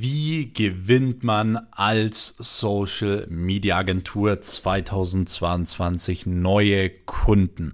Wie gewinnt man als Social Media Agentur 2022 neue Kunden?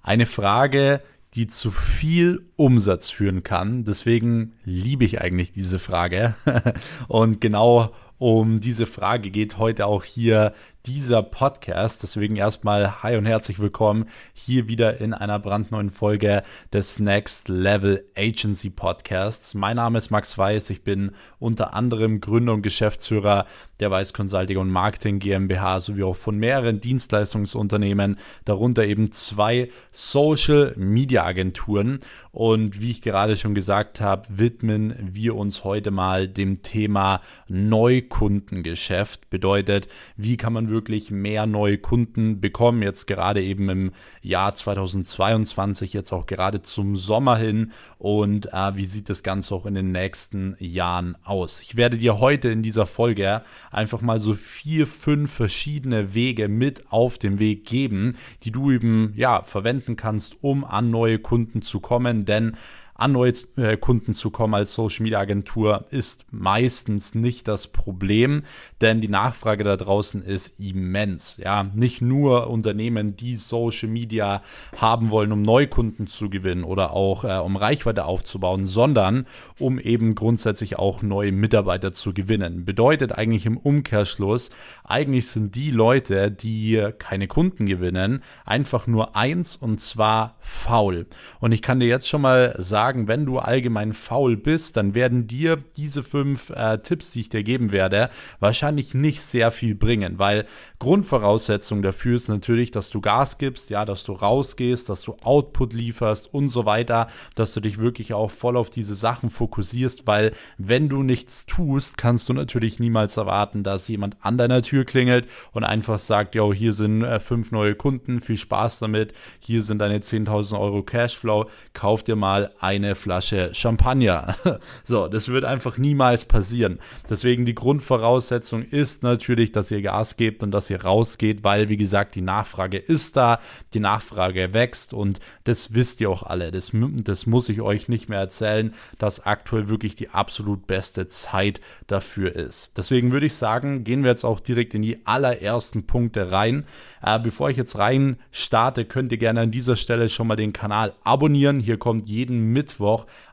Eine Frage, die zu viel Umsatz führen kann. Deswegen liebe ich eigentlich diese Frage. Und genau um diese Frage geht heute auch hier dieser Podcast. Deswegen erstmal hi und herzlich willkommen hier wieder in einer brandneuen Folge des Next Level Agency Podcasts. Mein Name ist Max Weiß. Ich bin unter anderem Gründer und Geschäftsführer der Weiß Consulting und Marketing GmbH sowie auch von mehreren Dienstleistungsunternehmen, darunter eben zwei Social Media Agenturen. Und wie ich gerade schon gesagt habe, widmen wir uns heute mal dem Thema Neukundengeschäft. Bedeutet, wie kann man wirklich wirklich mehr neue Kunden bekommen, jetzt gerade eben im Jahr 2022, jetzt auch gerade zum Sommer hin. Und äh, wie sieht das Ganze auch in den nächsten Jahren aus. Ich werde dir heute in dieser Folge einfach mal so vier, fünf verschiedene Wege mit auf den Weg geben, die du eben ja verwenden kannst, um an neue Kunden zu kommen, denn an neue äh, Kunden zu kommen als Social Media Agentur ist meistens nicht das Problem, denn die Nachfrage da draußen ist immens. Ja, nicht nur Unternehmen, die Social Media haben wollen, um Neukunden zu gewinnen oder auch äh, um Reichweite aufzubauen, sondern um eben grundsätzlich auch neue Mitarbeiter zu gewinnen. Bedeutet eigentlich im Umkehrschluss, eigentlich sind die Leute, die keine Kunden gewinnen, einfach nur eins und zwar faul. Und ich kann dir jetzt schon mal sagen, sagen, wenn du allgemein faul bist, dann werden dir diese fünf äh, Tipps, die ich dir geben werde, wahrscheinlich nicht sehr viel bringen, weil Grundvoraussetzung dafür ist natürlich, dass du Gas gibst, ja, dass du rausgehst, dass du Output lieferst und so weiter, dass du dich wirklich auch voll auf diese Sachen fokussierst, weil wenn du nichts tust, kannst du natürlich niemals erwarten, dass jemand an deiner Tür klingelt und einfach sagt, yo, hier sind äh, fünf neue Kunden, viel Spaß damit, hier sind deine 10.000 Euro Cashflow, kauf dir mal ein eine Flasche Champagner. so, das wird einfach niemals passieren. Deswegen die Grundvoraussetzung ist natürlich, dass ihr Gas gebt und dass ihr rausgeht, weil, wie gesagt, die Nachfrage ist da, die Nachfrage wächst und das wisst ihr auch alle. Das, das muss ich euch nicht mehr erzählen, dass aktuell wirklich die absolut beste Zeit dafür ist. Deswegen würde ich sagen, gehen wir jetzt auch direkt in die allerersten Punkte rein. Äh, bevor ich jetzt rein starte, könnt ihr gerne an dieser Stelle schon mal den Kanal abonnieren. Hier kommt jeden Mittwoch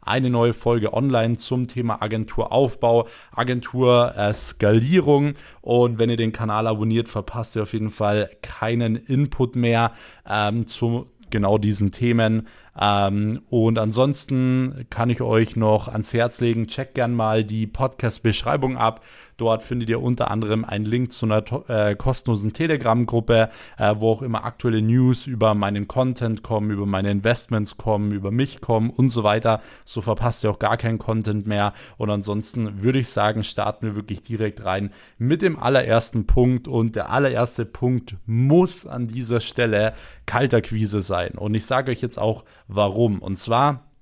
eine neue Folge online zum Thema Agenturaufbau, Agenturskalierung. Und wenn ihr den Kanal abonniert, verpasst ihr auf jeden Fall keinen Input mehr ähm, zu genau diesen Themen. Ähm, und ansonsten kann ich euch noch ans Herz legen, checkt gern mal die Podcast-Beschreibung ab. Dort findet ihr unter anderem einen Link zu einer äh, kostenlosen Telegram-Gruppe, äh, wo auch immer aktuelle News über meinen Content kommen, über meine Investments kommen, über mich kommen und so weiter. So verpasst ihr auch gar keinen Content mehr. Und ansonsten würde ich sagen, starten wir wirklich direkt rein mit dem allerersten Punkt. Und der allererste Punkt muss an dieser Stelle Kalterquise sein. Und ich sage euch jetzt auch, warum. Und zwar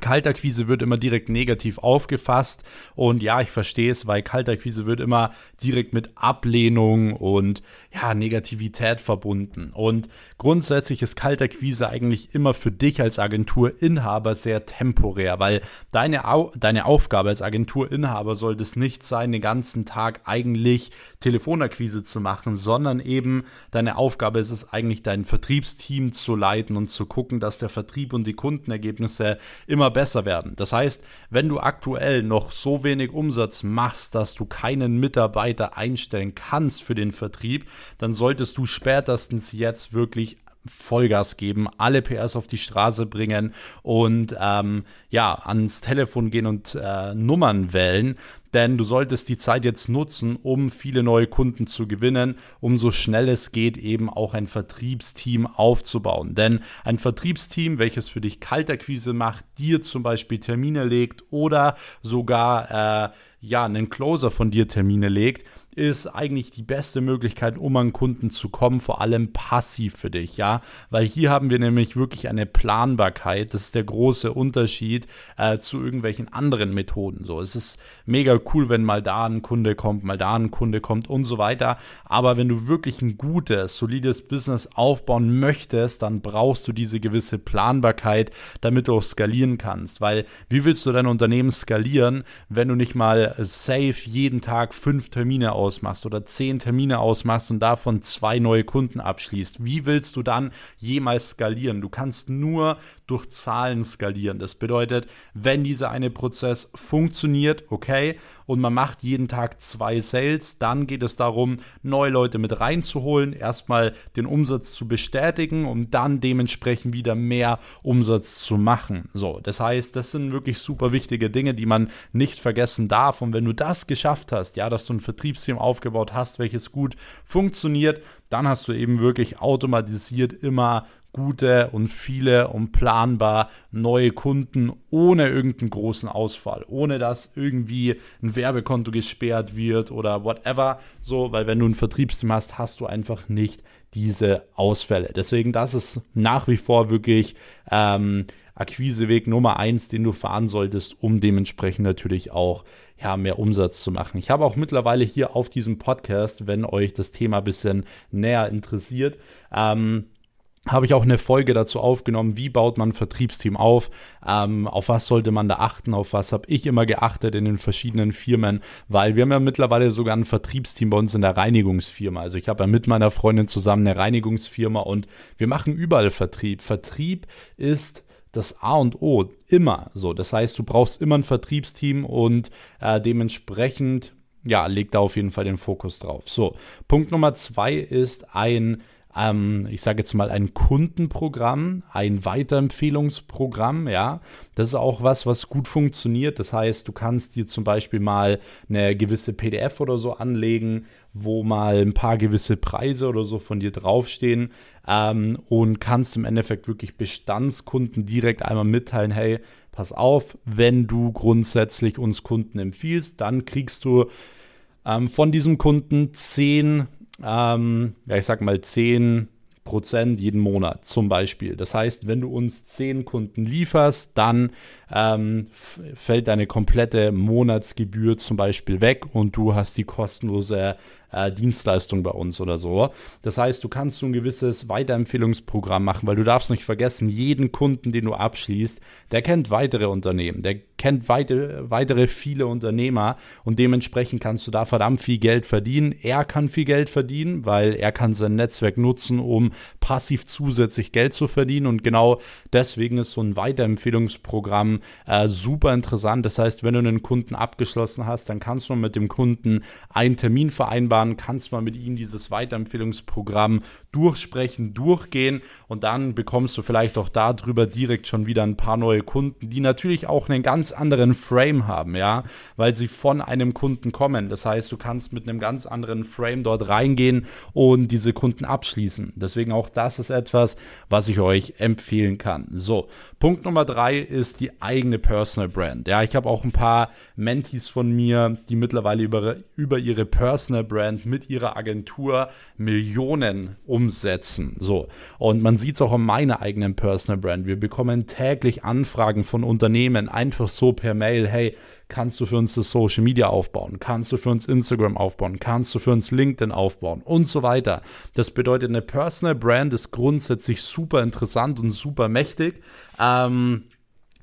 Kaltakquise wird immer direkt negativ aufgefasst und ja, ich verstehe es, weil Kaltakquise wird immer direkt mit Ablehnung und ja, Negativität verbunden. Und grundsätzlich ist Kaltakquise eigentlich immer für dich als Agenturinhaber sehr temporär, weil deine, Au deine Aufgabe als Agenturinhaber sollte es nicht sein, den ganzen Tag eigentlich Telefonakquise zu machen, sondern eben deine Aufgabe ist es eigentlich, dein Vertriebsteam zu leiten und zu gucken, dass der Vertrieb und die Kundenergebnisse immer besser werden. Das heißt, wenn du aktuell noch so wenig Umsatz machst, dass du keinen Mitarbeiter einstellen kannst für den Vertrieb, dann solltest du spätestens jetzt wirklich Vollgas geben, alle PS auf die Straße bringen und ähm, ja, ans Telefon gehen und äh, Nummern wählen. Denn du solltest die Zeit jetzt nutzen, um viele neue Kunden zu gewinnen, um so schnell es geht eben auch ein Vertriebsteam aufzubauen. Denn ein Vertriebsteam, welches für dich Kaltakquise macht, dir zum Beispiel Termine legt oder sogar äh, ja einen Closer von dir Termine legt, ist eigentlich die beste Möglichkeit, um an Kunden zu kommen, vor allem passiv für dich, ja, weil hier haben wir nämlich wirklich eine Planbarkeit. Das ist der große Unterschied äh, zu irgendwelchen anderen Methoden. So, es ist mega cool, wenn mal da ein Kunde kommt, mal da ein Kunde kommt und so weiter. Aber wenn du wirklich ein gutes, solides Business aufbauen möchtest, dann brauchst du diese gewisse Planbarkeit, damit du auch skalieren kannst. Weil wie willst du dein Unternehmen skalieren, wenn du nicht mal safe jeden Tag fünf Termine ausmachst oder zehn Termine ausmachst und davon zwei neue Kunden abschließt? Wie willst du dann jemals skalieren? Du kannst nur durch Zahlen skalieren. Das bedeutet, wenn dieser eine Prozess funktioniert, okay, und man macht jeden Tag zwei Sales, dann geht es darum, neue Leute mit reinzuholen, erstmal den Umsatz zu bestätigen, um dann dementsprechend wieder mehr Umsatz zu machen. So, das heißt, das sind wirklich super wichtige Dinge, die man nicht vergessen darf. Und wenn du das geschafft hast, ja, dass du ein Vertriebsteam aufgebaut hast, welches gut funktioniert, dann hast du eben wirklich automatisiert immer gute und viele und planbar neue Kunden ohne irgendeinen großen Ausfall, ohne dass irgendwie ein Werbekonto gesperrt wird oder whatever. So, weil wenn du ein Vertriebsteam hast, hast du einfach nicht diese Ausfälle. Deswegen, das ist nach wie vor wirklich ähm, Akquiseweg Nummer eins, den du fahren solltest, um dementsprechend natürlich auch ja, mehr Umsatz zu machen. Ich habe auch mittlerweile hier auf diesem Podcast, wenn euch das Thema ein bisschen näher interessiert, ähm, habe ich auch eine Folge dazu aufgenommen, wie baut man ein Vertriebsteam auf, ähm, auf was sollte man da achten, auf was habe ich immer geachtet in den verschiedenen Firmen, weil wir haben ja mittlerweile sogar ein Vertriebsteam bei uns in der Reinigungsfirma. Also ich habe ja mit meiner Freundin zusammen eine Reinigungsfirma und wir machen überall Vertrieb. Vertrieb ist das A und O immer so. Das heißt, du brauchst immer ein Vertriebsteam und äh, dementsprechend ja, leg da auf jeden Fall den Fokus drauf. So, Punkt Nummer zwei ist ein ähm, ich sage jetzt mal, ein Kundenprogramm, ein Weiterempfehlungsprogramm, ja. Das ist auch was, was gut funktioniert. Das heißt, du kannst dir zum Beispiel mal eine gewisse PDF oder so anlegen, wo mal ein paar gewisse Preise oder so von dir draufstehen ähm, und kannst im Endeffekt wirklich Bestandskunden direkt einmal mitteilen, hey, pass auf, wenn du grundsätzlich uns Kunden empfiehlst, dann kriegst du ähm, von diesem Kunden 10 ähm, ja, ich sag mal 10 Prozent jeden Monat zum Beispiel. Das heißt, wenn du uns 10 Kunden lieferst, dann ähm, fällt deine komplette Monatsgebühr zum Beispiel weg und du hast die kostenlose äh, Dienstleistung bei uns oder so. Das heißt, du kannst so ein gewisses Weiterempfehlungsprogramm machen, weil du darfst nicht vergessen, jeden Kunden, den du abschließt, der kennt weitere Unternehmen, der kennt weite, weitere viele Unternehmer und dementsprechend kannst du da verdammt viel Geld verdienen. Er kann viel Geld verdienen, weil er kann sein Netzwerk nutzen, um passiv zusätzlich Geld zu verdienen und genau deswegen ist so ein Weiterempfehlungsprogramm äh, super interessant. Das heißt, wenn du einen Kunden abgeschlossen hast, dann kannst du mit dem Kunden einen Termin vereinbaren dann kannst du mal mit ihm dieses Weiterempfehlungsprogramm durchsprechen, durchgehen und dann bekommst du vielleicht auch darüber direkt schon wieder ein paar neue Kunden, die natürlich auch einen ganz anderen Frame haben, ja, weil sie von einem Kunden kommen. Das heißt, du kannst mit einem ganz anderen Frame dort reingehen und diese Kunden abschließen. Deswegen auch das ist etwas, was ich euch empfehlen kann. So, Punkt Nummer drei ist die eigene Personal Brand. Ja, ich habe auch ein paar Mentees von mir, die mittlerweile über, über ihre Personal Brand mit ihrer Agentur Millionen um umsetzen. So. Und man sieht es auch an meiner eigenen Personal Brand. Wir bekommen täglich Anfragen von Unternehmen, einfach so per Mail, hey, kannst du für uns das Social Media aufbauen? Kannst du für uns Instagram aufbauen? Kannst du für uns LinkedIn aufbauen? Und so weiter. Das bedeutet, eine Personal Brand ist grundsätzlich super interessant und super mächtig. Ähm,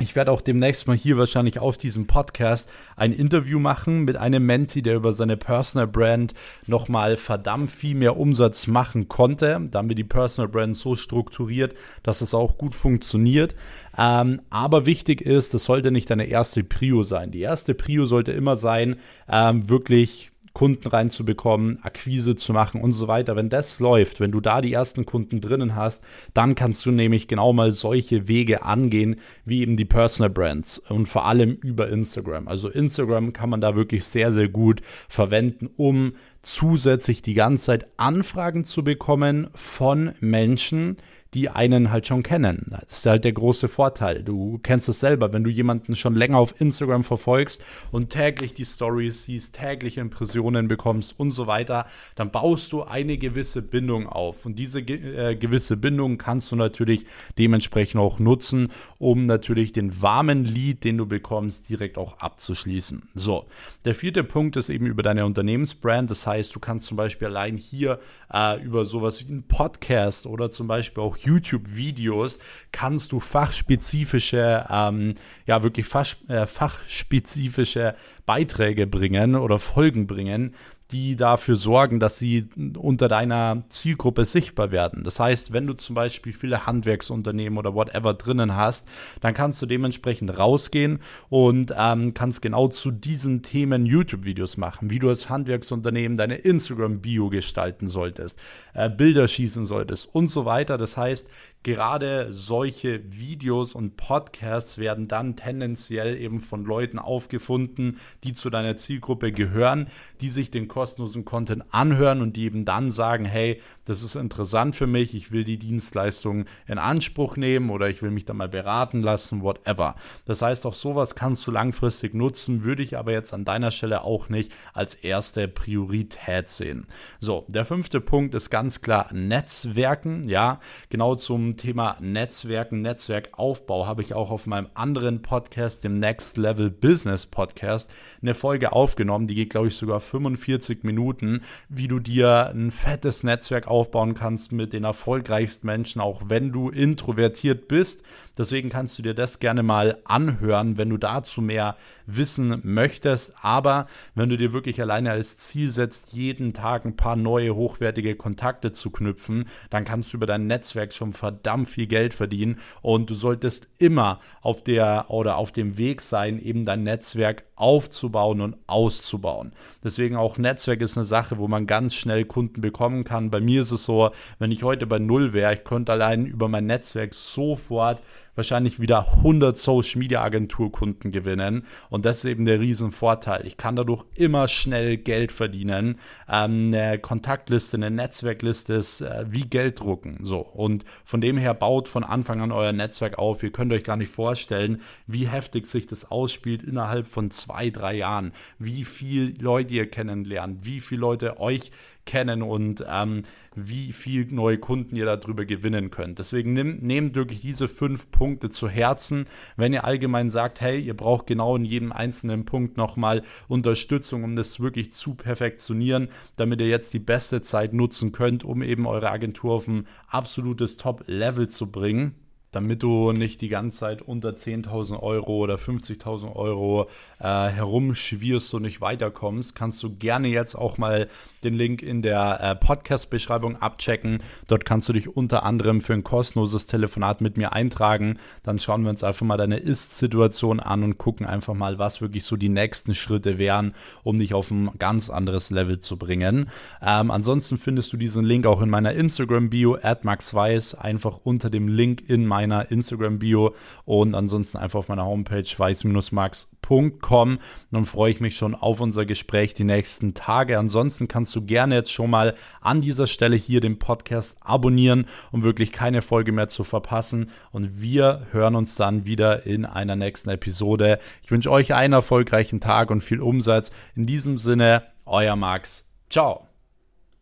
ich werde auch demnächst mal hier wahrscheinlich auf diesem Podcast ein Interview machen mit einem Menti, der über seine Personal Brand nochmal verdammt viel mehr Umsatz machen konnte. Da haben wir die Personal Brand so strukturiert, dass es auch gut funktioniert. Ähm, aber wichtig ist, das sollte nicht deine erste Prio sein. Die erste Prio sollte immer sein, ähm, wirklich Kunden reinzubekommen, Akquise zu machen und so weiter. Wenn das läuft, wenn du da die ersten Kunden drinnen hast, dann kannst du nämlich genau mal solche Wege angehen, wie eben die Personal Brands und vor allem über Instagram. Also Instagram kann man da wirklich sehr, sehr gut verwenden, um zusätzlich die ganze Zeit Anfragen zu bekommen von Menschen, die einen halt schon kennen. Das ist halt der große Vorteil. Du kennst es selber, wenn du jemanden schon länger auf Instagram verfolgst und täglich die Stories siehst, täglich Impressionen bekommst und so weiter, dann baust du eine gewisse Bindung auf. Und diese äh, gewisse Bindung kannst du natürlich dementsprechend auch nutzen, um natürlich den warmen Lead, den du bekommst, direkt auch abzuschließen. So, der vierte Punkt ist eben über deine Unternehmensbrand. Das heißt, du kannst zum Beispiel allein hier äh, über sowas wie einen Podcast oder zum Beispiel auch YouTube-Videos kannst du fachspezifische, ähm, ja wirklich fach, äh, fachspezifische Beiträge bringen oder Folgen bringen, die dafür sorgen, dass sie unter deiner Zielgruppe sichtbar werden. Das heißt, wenn du zum Beispiel viele Handwerksunternehmen oder whatever drinnen hast, dann kannst du dementsprechend rausgehen und ähm, kannst genau zu diesen Themen YouTube-Videos machen, wie du als Handwerksunternehmen deine Instagram-Bio gestalten solltest, äh, Bilder schießen solltest und so weiter. Das heißt, gerade solche Videos und Podcasts werden dann tendenziell eben von Leuten aufgefunden, die zu deiner Zielgruppe gehören, die sich den kostenlosen Content anhören und die eben dann sagen, hey, das ist interessant für mich, ich will die Dienstleistung in Anspruch nehmen oder ich will mich da mal beraten lassen, whatever. Das heißt, auch sowas kannst du langfristig nutzen, würde ich aber jetzt an deiner Stelle auch nicht als erste Priorität sehen. So, der fünfte Punkt ist ganz klar Netzwerken. Ja, genau zum Thema Netzwerken, Netzwerkaufbau habe ich auch auf meinem anderen Podcast, dem Next Level Business Podcast, eine Folge aufgenommen. Die geht, glaube ich, sogar 45 Minuten, wie du dir ein fettes Netzwerk aufbauen kannst mit den erfolgreichsten Menschen, auch wenn du introvertiert bist. Deswegen kannst du dir das gerne mal anhören, wenn du dazu mehr wissen möchtest. Aber wenn du dir wirklich alleine als Ziel setzt, jeden Tag ein paar neue hochwertige Kontakte zu knüpfen, dann kannst du über dein Netzwerk schon verdammt viel Geld verdienen. Und du solltest immer auf der oder auf dem Weg sein, eben dein Netzwerk aufzubauen und auszubauen. Deswegen auch Netzwerk ist eine Sache, wo man ganz schnell Kunden bekommen kann. Bei mir ist es so, wenn ich heute bei Null wäre, ich könnte allein über mein Netzwerk sofort wahrscheinlich wieder 100 Social Media Agenturkunden gewinnen. Und das ist eben der Riesenvorteil. Ich kann dadurch immer schnell Geld verdienen. Ähm, eine Kontaktliste, eine Netzwerkliste ist äh, wie Geld drucken. So. Und von dem her baut von Anfang an euer Netzwerk auf. Ihr könnt euch gar nicht vorstellen, wie heftig sich das ausspielt innerhalb von zwei, drei Jahren. Wie viel Leute ihr kennenlernt, wie viele Leute euch kennen und ähm, wie viel neue Kunden ihr darüber gewinnen könnt. Deswegen nehmt, nehmt wirklich diese fünf Punkte zu Herzen. Wenn ihr allgemein sagt, hey, ihr braucht genau in jedem einzelnen Punkt nochmal Unterstützung, um das wirklich zu perfektionieren, damit ihr jetzt die beste Zeit nutzen könnt, um eben eure Agentur auf ein absolutes Top-Level zu bringen damit du nicht die ganze Zeit unter 10.000 Euro oder 50.000 Euro äh, herumschwirrst und nicht weiterkommst, kannst du gerne jetzt auch mal den Link in der äh, Podcast-Beschreibung abchecken. Dort kannst du dich unter anderem für ein kostenloses Telefonat mit mir eintragen. Dann schauen wir uns einfach mal deine Ist-Situation an und gucken einfach mal, was wirklich so die nächsten Schritte wären, um dich auf ein ganz anderes Level zu bringen. Ähm, ansonsten findest du diesen Link auch in meiner Instagram-Bio, maxweiss, einfach unter dem Link in meiner Instagram-Bio und ansonsten einfach auf meiner Homepage weiß-max.com. Dann freue ich mich schon auf unser Gespräch die nächsten Tage. Ansonsten kannst du gerne jetzt schon mal an dieser Stelle hier den Podcast abonnieren, um wirklich keine Folge mehr zu verpassen. Und wir hören uns dann wieder in einer nächsten Episode. Ich wünsche euch einen erfolgreichen Tag und viel Umsatz. In diesem Sinne, euer Max. Ciao.